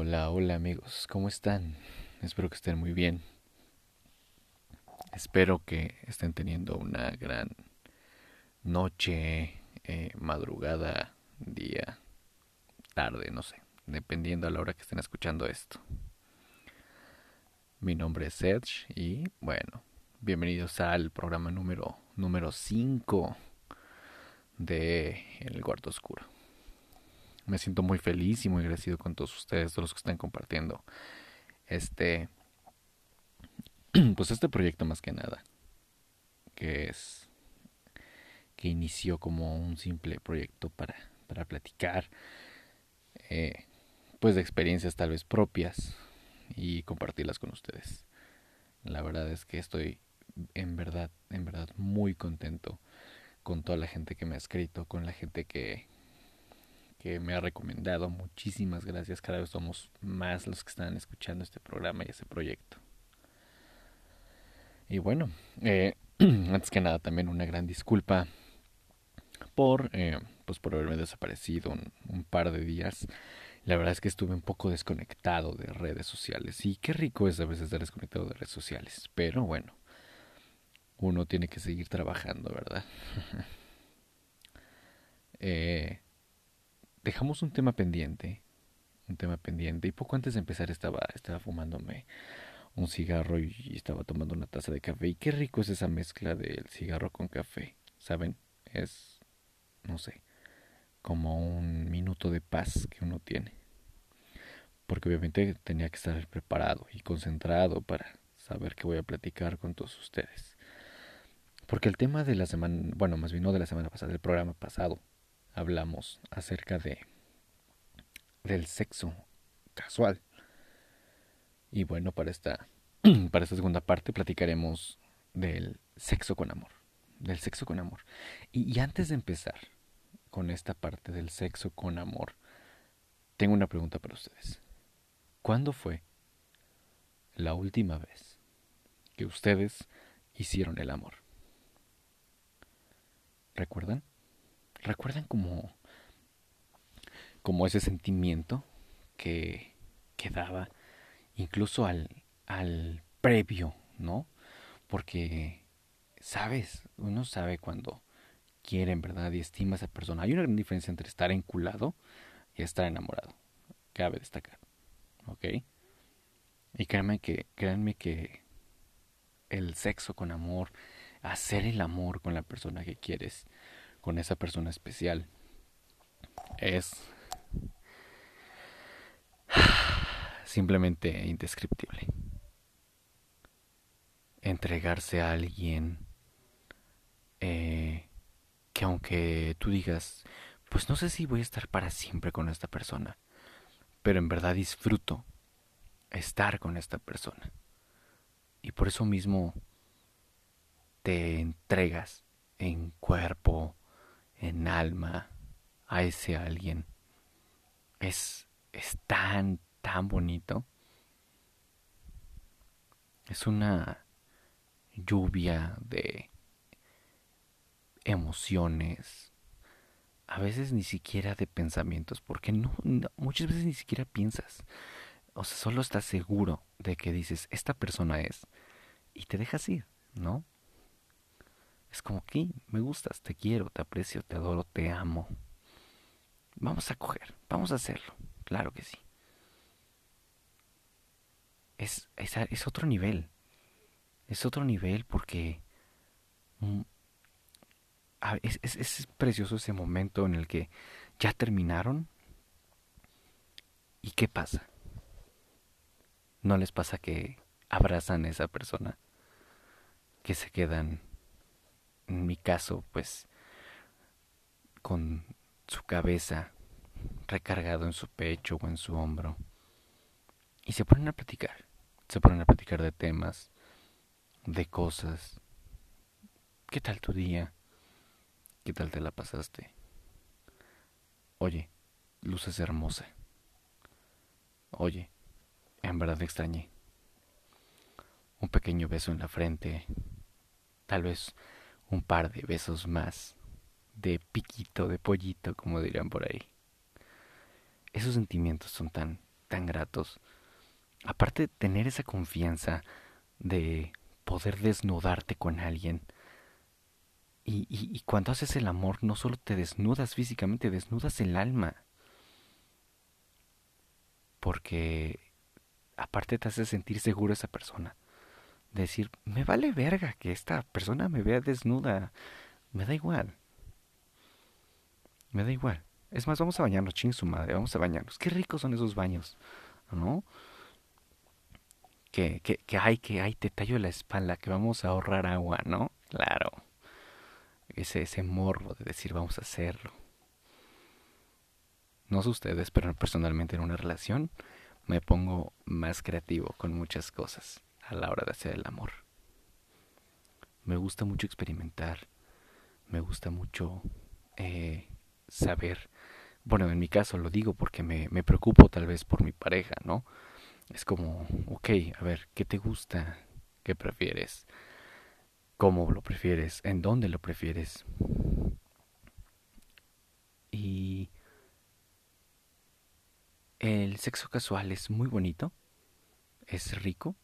Hola, hola amigos, ¿cómo están? Espero que estén muy bien. Espero que estén teniendo una gran noche, eh, madrugada, día, tarde, no sé, dependiendo a la hora que estén escuchando esto. Mi nombre es Edge y bueno, bienvenidos al programa número número 5 de El Cuarto Oscuro. Me siento muy feliz y muy agradecido con todos ustedes, todos los que están compartiendo este pues este proyecto más que nada que es que inició como un simple proyecto para, para platicar eh, pues de experiencias tal vez propias y compartirlas con ustedes. La verdad es que estoy en verdad, en verdad muy contento con toda la gente que me ha escrito, con la gente que, que me ha recomendado. Muchísimas gracias. Cada vez somos más los que están escuchando este programa y ese proyecto. Y bueno, eh, antes que nada también una gran disculpa por, eh, pues por haberme desaparecido un, un, par de días. La verdad es que estuve un poco desconectado de redes sociales. Y qué rico es a veces estar desconectado de redes sociales. Pero bueno, uno tiene que seguir trabajando, ¿verdad? eh, dejamos un tema pendiente, un tema pendiente, y poco antes de empezar estaba, fumándome un cigarro y, estaba tomando una taza de café. Y qué rico es esa mezcla del cigarro con café, ¿saben? Es, no sé, como un minuto de paz que uno tiene. Porque obviamente tenía que estar preparado y concentrado para saber que voy a platicar con todos ustedes. Porque el tema de la semana, bueno, más bien no de la semana pasada, del programa pasado, hablamos acerca de del sexo casual. Y bueno, para esta para esta segunda parte platicaremos del sexo con amor, del sexo con amor. Y, y antes de empezar con esta parte del sexo con amor, tengo una pregunta para ustedes. ¿Cuándo fue la última vez que ustedes hicieron el amor? ¿Recuerdan? ¿Recuerdan como, como ese sentimiento que, que daba incluso al, al previo, ¿no? Porque, ¿sabes? Uno sabe cuando quiere en verdad y estima a esa persona. Hay una gran diferencia entre estar enculado y estar enamorado. Cabe destacar. ¿Ok? Y créanme que, créanme que el sexo con amor, hacer el amor con la persona que quieres, con esa persona especial, es simplemente indescriptible. Entregarse a alguien eh, que aunque tú digas, pues no sé si voy a estar para siempre con esta persona, pero en verdad disfruto estar con esta persona. Y por eso mismo te entregas en cuerpo, en alma a ese alguien. Es, es tan, tan bonito. Es una lluvia de emociones, a veces ni siquiera de pensamientos, porque muchas veces ni siquiera piensas. O sea, solo estás seguro de que dices, esta persona es, y te dejas ir, ¿no? Es como que me gustas, te quiero, te aprecio, te adoro, te amo. Vamos a coger, vamos a hacerlo, claro que sí. Es, es, es otro nivel, es otro nivel porque mm, es, es, es, precioso ese momento en el que ya terminaron. ¿Y qué pasa? ¿No les pasa que abrazan a esa persona? Que se quedan, en mi caso, pues, con su cabeza recargado en su pecho o en su hombro. Y se ponen a platicar. Se ponen a platicar de temas, de cosas. ¿Qué tal tu día? ¿Qué tal te la pasaste? Oye, luces hermosa. Oye, en verdad extrañé. Un pequeño beso en la frente. Tal vez un par de besos más. De piquito, de pollito, como dirían por ahí. Esos sentimientos son tan, tan gratos. Aparte de tener esa confianza de poder desnudarte con alguien. Y, y, y, cuando haces el amor, no solo te desnudas físicamente, desnudas el alma. Porque aparte te hace sentir seguro esa persona. Decir, me vale verga que esta persona me vea desnuda. Me da igual. Me da igual. Es más, vamos a bañarnos, ching su madre, vamos a bañarnos. Qué ricos son esos baños, ¿no? Que, que, que hay, que hay, te tallo la espalda, que vamos a ahorrar agua, ¿no? Claro. Ese, ese morbo de decir vamos a hacerlo. No sé ustedes, pero personalmente en una relación me pongo más creativo con muchas cosas a la hora de hacer el amor. Me gusta mucho experimentar, me gusta mucho eh, saber, bueno, en mi caso lo digo porque me, me preocupo tal vez por mi pareja, ¿no? Es como, ok, a ver, ¿qué te gusta? ¿Qué prefieres? ¿Cómo lo prefieres? ¿En dónde lo prefieres? Y el sexo casual es muy bonito, es rico,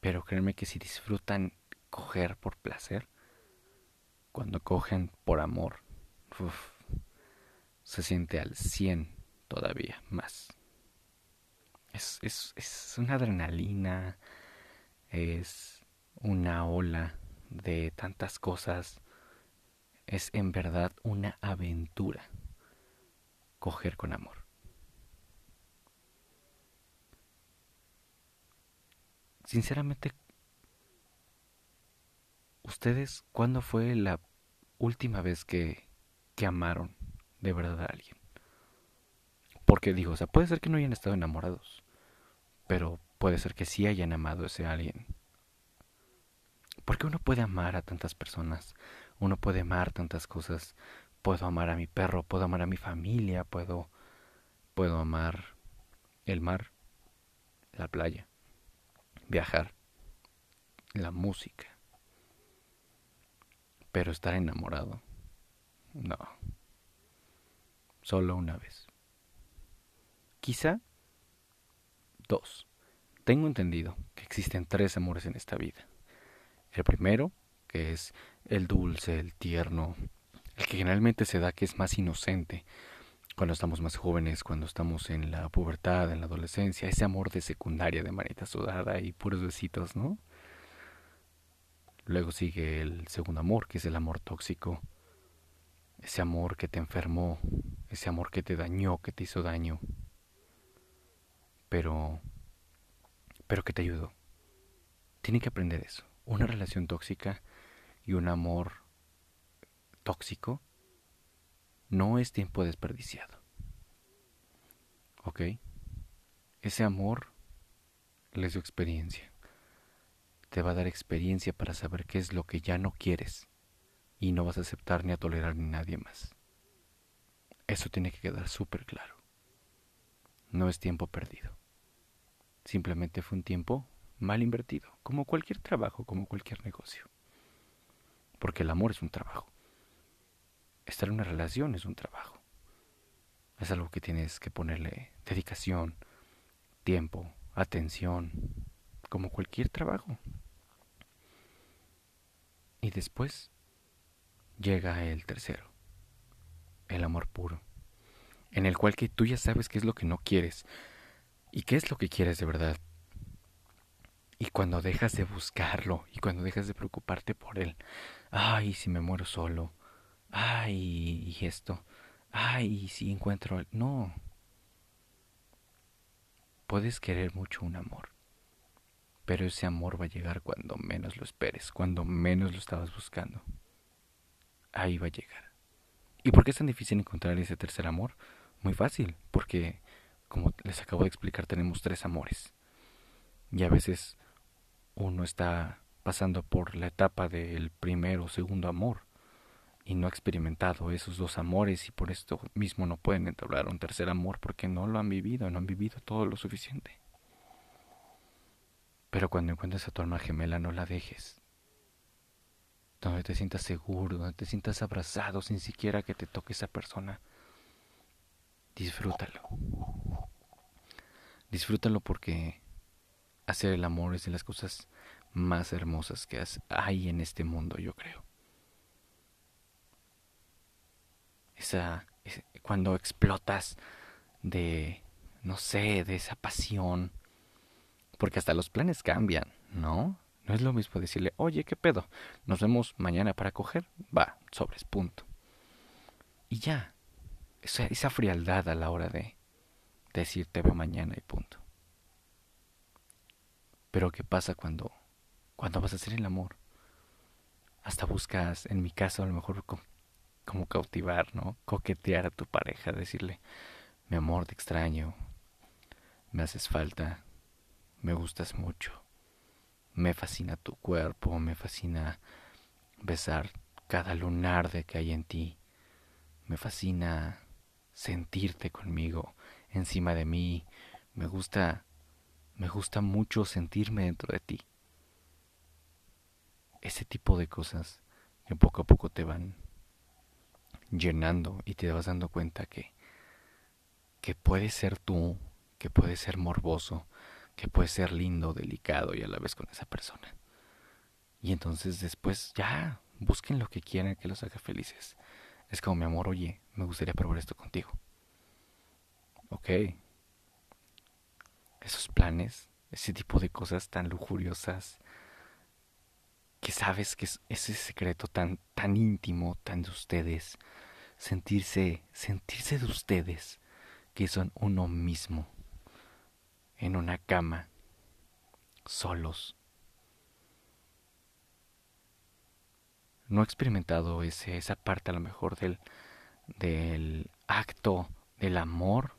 pero créanme que si disfrutan coger por placer, cuando cogen por amor, se siente al 100 todavía más. Es, es, es una adrenalina, es una ola de tantas cosas, es en verdad una aventura coger con amor. Sinceramente, ¿ustedes cuándo fue la última vez que, que amaron de verdad a alguien? Porque digo, o sea, puede ser que no hayan estado enamorados, pero puede ser que sí hayan amado a ese alguien. Porque uno puede amar a tantas personas, uno puede amar tantas cosas, puedo amar a mi perro, puedo amar a mi familia, puedo puedo amar el mar, la playa, viajar, la música. Pero estar enamorado, no. Solo una vez. Quizá dos. Tengo entendido que existen tres amores en esta vida. El primero, que es el dulce, el tierno, el que generalmente se da que es más inocente cuando estamos más jóvenes, cuando estamos en la pubertad, en la adolescencia, ese amor de secundaria de manita sudada y puros besitos, ¿no? Luego sigue el segundo amor, que es el amor tóxico. Ese amor que te enfermó, ese amor que te dañó, que te hizo daño. Pero pero que te ayudó. Tiene que aprender eso. Una relación tóxica y un amor tóxico no es tiempo desperdiciado. ¿Ok? Ese amor les dio experiencia. Te va a dar experiencia para saber qué es lo que ya no quieres y no vas a aceptar ni a tolerar ni nadie más. Eso tiene que quedar súper claro. No es tiempo perdido. Simplemente fue un tiempo mal invertido, como cualquier trabajo, como cualquier negocio. Porque el amor es un trabajo. Estar en una relación es un trabajo. Es algo que tienes que ponerle dedicación, tiempo, atención, como cualquier trabajo. Y después llega el tercero, el amor puro, en el cual que tú ya sabes qué es lo que no quieres, ¿Y qué es lo que quieres de verdad? Y cuando dejas de buscarlo y cuando dejas de preocuparte por él, ay, si me muero solo, ay, y esto, ay, si encuentro... No. Puedes querer mucho un amor, pero ese amor va a llegar cuando menos lo esperes, cuando menos lo estabas buscando. Ahí va a llegar. ¿Y por qué es tan difícil encontrar ese tercer amor? Muy fácil, porque como les acabo de explicar, tenemos tres amores. Y a veces uno está pasando por la etapa del primero o segundo amor y no ha experimentado esos dos amores y por esto mismo no pueden entablar un tercer amor porque no lo han vivido, no han vivido todo lo suficiente. Pero cuando encuentres a tu alma gemela no la dejes. Donde te sientas seguro, donde te sientas abrazado sin siquiera que te toque esa persona disfrútalo. Disfrútalo porque hacer el amor es de las cosas más hermosas que hay en este mundo, yo creo. Esa, cuando explotas de, no sé, de esa pasión, porque hasta los planes cambian, ¿no? No es lo mismo decirle, oye, ¿qué pedo? Nos vemos mañana para coger. Va, sobres, punto. Y ya. Esa, esa frialdad a la hora de decir te veo mañana y punto. Pero ¿qué pasa cuando, cuando vas a hacer el amor? Hasta buscas, en mi caso, a lo mejor como cautivar, ¿no? Coquetear a tu pareja, decirle, mi amor, te extraño, me haces falta, me gustas mucho, me fascina tu cuerpo, me fascina besar cada lunar de que hay en ti, me fascina sentirte conmigo, encima de mí, me gusta, me gusta mucho sentirme dentro de ti. Ese tipo de cosas que poco a poco te van llenando y te vas dando cuenta que, que puedes ser tú, que puedes ser morboso, que puedes ser lindo, delicado y a la vez con esa persona. Y entonces después ya busquen lo que quieran que los haga felices. Es como mi amor, oye, me gustaría probar esto contigo. Ok. Esos planes, ese tipo de cosas tan lujuriosas, que sabes que es ese secreto tan, tan íntimo, tan de ustedes, sentirse, sentirse de ustedes, que son uno mismo, en una cama, solos. No he experimentado ese, esa parte a lo mejor del, del acto del amor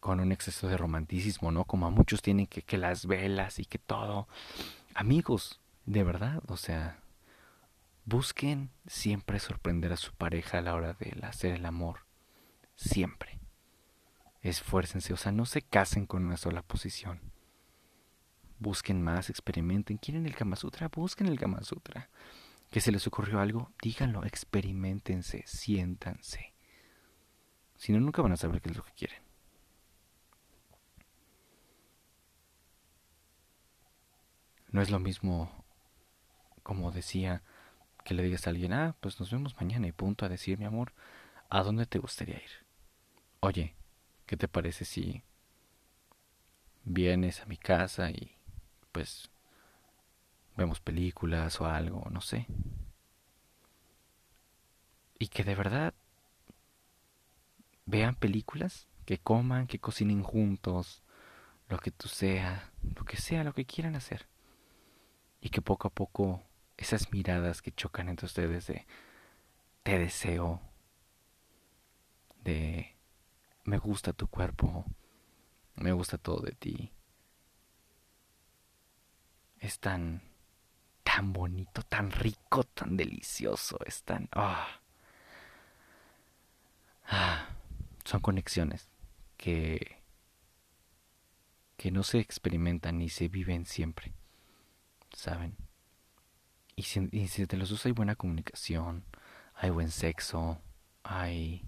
con un exceso de romanticismo, ¿no? Como a muchos tienen que, que las velas y que todo. Amigos, de verdad, o sea, Busquen siempre sorprender a su pareja a la hora de hacer el amor. Siempre. Esfuércense, o sea, no se casen con una sola posición. Busquen más, experimenten. ¿Quieren el Kama Sutra? Busquen el Kama Sutra. ¿Que se les ocurrió algo? Díganlo, experimentense, siéntanse. Si no, nunca van a saber qué es lo que quieren. No es lo mismo, como decía que le digas a alguien, ah, pues nos vemos mañana y punto a decir, mi amor, ¿a dónde te gustaría ir? Oye, ¿qué te parece si vienes a mi casa y pues vemos películas o algo, no sé? Y que de verdad vean películas, que coman, que cocinen juntos, lo que tú sea, lo que sea, lo que quieran hacer. Y que poco a poco esas miradas que chocan entre ustedes de te deseo, de me gusta tu cuerpo, me gusta todo de ti. Es tan, tan bonito, tan rico, tan delicioso, es tan... ah, ah son conexiones que, que no se experimentan ni se viven siempre, ¿saben? Y si, te los usa hay buena comunicación, hay buen sexo, hay...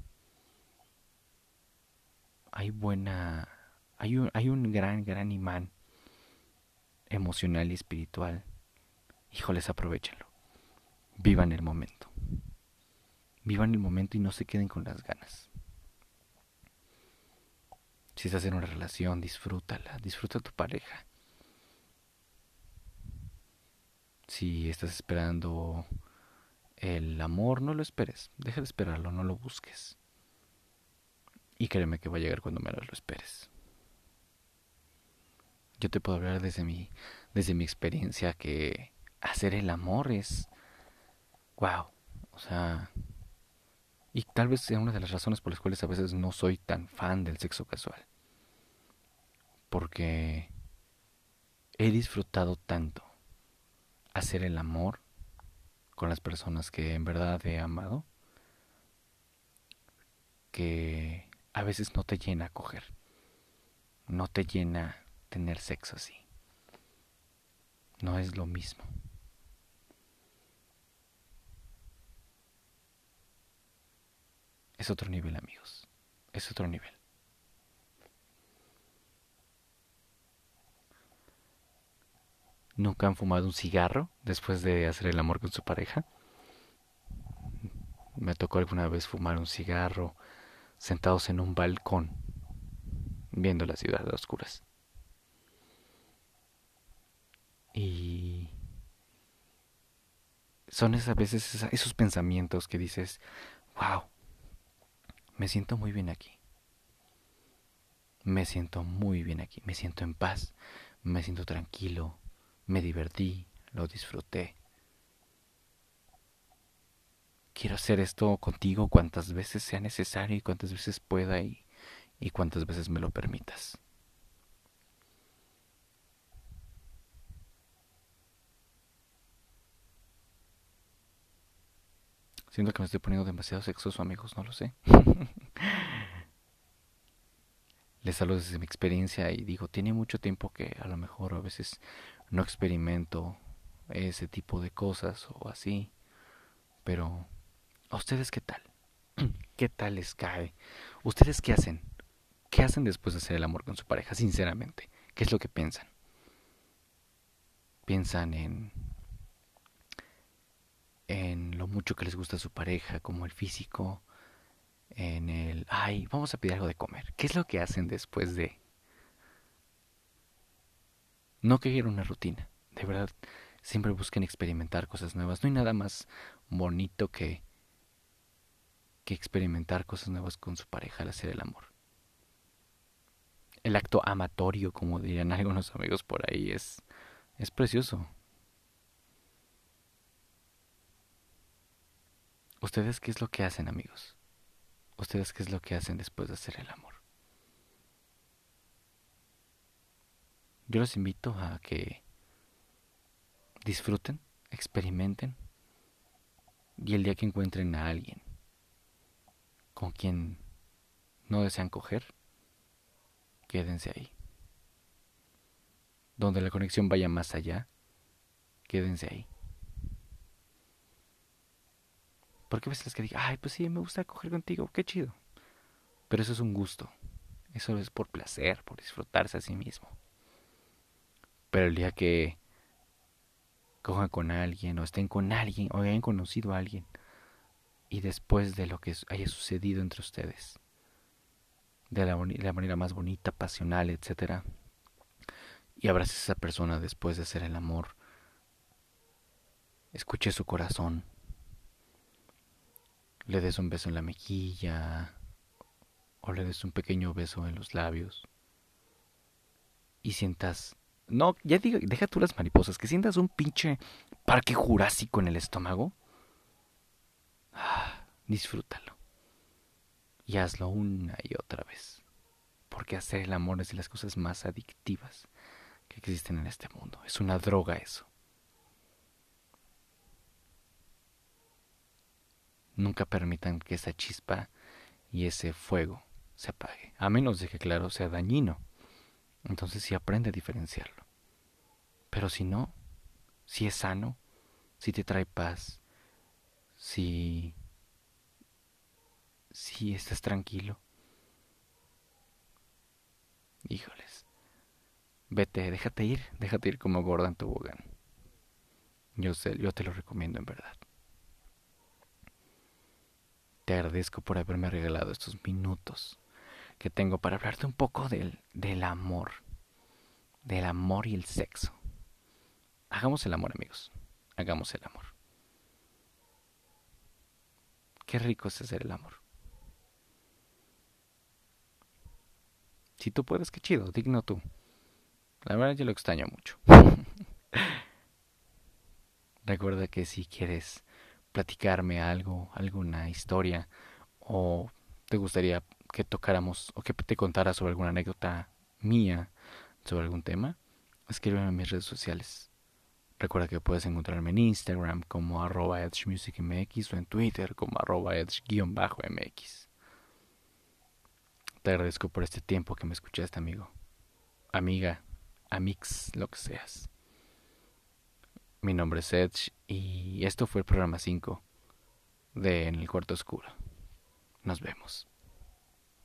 Hay buena... Hay un, hay un gran, gran imán emocional y espiritual. Híjoles, aprovechenlo. Vivan el momento. Vivan el momento y no se queden con las ganas. Si estás en una relación, disfrútala, disfruta a tu pareja. Si estás esperando el amor, no lo esperes. Deja de esperarlo, no lo busques. Y créeme que va a llegar cuando menos lo esperes. Yo te puedo hablar desde mi, desde mi experiencia que hacer el amor es... ¡Wow! O sea... Y tal vez sea una de las razones por las cuales a veces no soy tan fan del sexo casual. Porque he disfrutado tanto hacer el amor con las personas que en verdad he amado que a veces no te llena coger, no te llena tener sexo así. No es lo mismo. Es otro nivel, amigos. Es otro nivel. ¿Nunca han fumado un cigarro después de hacer el amor con su pareja? Me tocó alguna vez fumar un cigarro sentados en un balcón, viendo la ciudad a oscuras. Y son esas veces esos pensamientos que dices, wow, me siento muy bien aquí. Me siento muy bien aquí, me siento en paz, me siento tranquilo, me divertí, lo disfruté. Quiero hacer esto contigo cuantas veces sea necesario y cuantas veces pueda y, y cuantas veces me lo permitas. Siento que me estoy poniendo demasiado sexoso, amigos, no lo sé. Les hablo desde mi experiencia y digo, tiene mucho tiempo que a lo mejor a veces no experimento ese tipo de cosas o así. Pero, ¿a ustedes qué tal? ¿Qué tal les cae? ¿Ustedes qué hacen? ¿Qué hacen después de hacer el amor con su pareja, sinceramente? ¿Qué es lo que piensan? ¿Piensan en en lo mucho que les gusta a su pareja, como el físico, en el, ay, vamos a pedir algo de comer. ¿Qué es lo que hacen después de... No que una rutina, de verdad, siempre busquen experimentar cosas nuevas. No hay nada más bonito que que experimentar cosas nuevas con su pareja al hacer el amor. El acto amatorio, como dirían algunos amigos por ahí, es es precioso. ¿Ustedes qué es lo que hacen, amigos? ¿Ustedes qué es lo que hacen después de hacer el amor? Yo los invito a que disfruten, experimenten y el día que encuentren a alguien con quien no desean coger, quédense ahí. Donde la conexión vaya más allá, quédense ahí. Porque a veces les que diga, ay, pues sí, me gusta coger contigo, qué chido. Pero eso es un gusto. Eso es por placer, por disfrutarse a sí mismo. Pero el día que cojan con alguien o estén con alguien o hayan conocido a alguien y después de lo que haya sucedido entre ustedes, de la, manera más bonita, pasional, etc. Y abraces a esa persona después de hacer el amor. Escuche su corazón le des un beso en la mejilla o le des un pequeño beso en los labios y sientas no, ya digo, deja tú las mariposas, que sientas un pinche parque jurásico en el estómago. Ah, disfrútalo. Y hazlo una y otra vez. Porque hacer el amor es de las cosas más adictivas que existen en este mundo. Es una droga eso. Nunca permitan que esa chispa y ese fuego se apague, a menos de que, claro, sea dañino. Entonces sí aprende a diferenciarlo. Pero si no, si es sano, si te trae paz, si si estás tranquilo. Híjoles. Vete, déjate ir, déjate ir como gorda en tobogán. Yo sé, yo te lo recomiendo en verdad. Te agradezco por haberme regalado estos minutos que tengo para hablarte un poco del, del amor. Del amor y el sexo. Hagamos el amor, amigos. Hagamos el amor. Qué rico es hacer el amor. Si tú puedes, qué chido, digno tú. La verdad yo lo extraño mucho. Recuerda que si quieres platicarme algo, alguna historia, o te gustaría que tocáramos o que te contara sobre alguna anécdota mía sobre algún tema, escríbeme en mis redes sociales. Recuerda que puedes encontrarme en Instagram como arroba edgemusicmx o en Twitter como arroba edge-mx. Te agradezco por este tiempo que me escuchaste, amigo. Amiga, amix, lo que seas. Mi nombre es Edge y esto fue el programa 5 de En el Cuarto Oscuro. Nos vemos.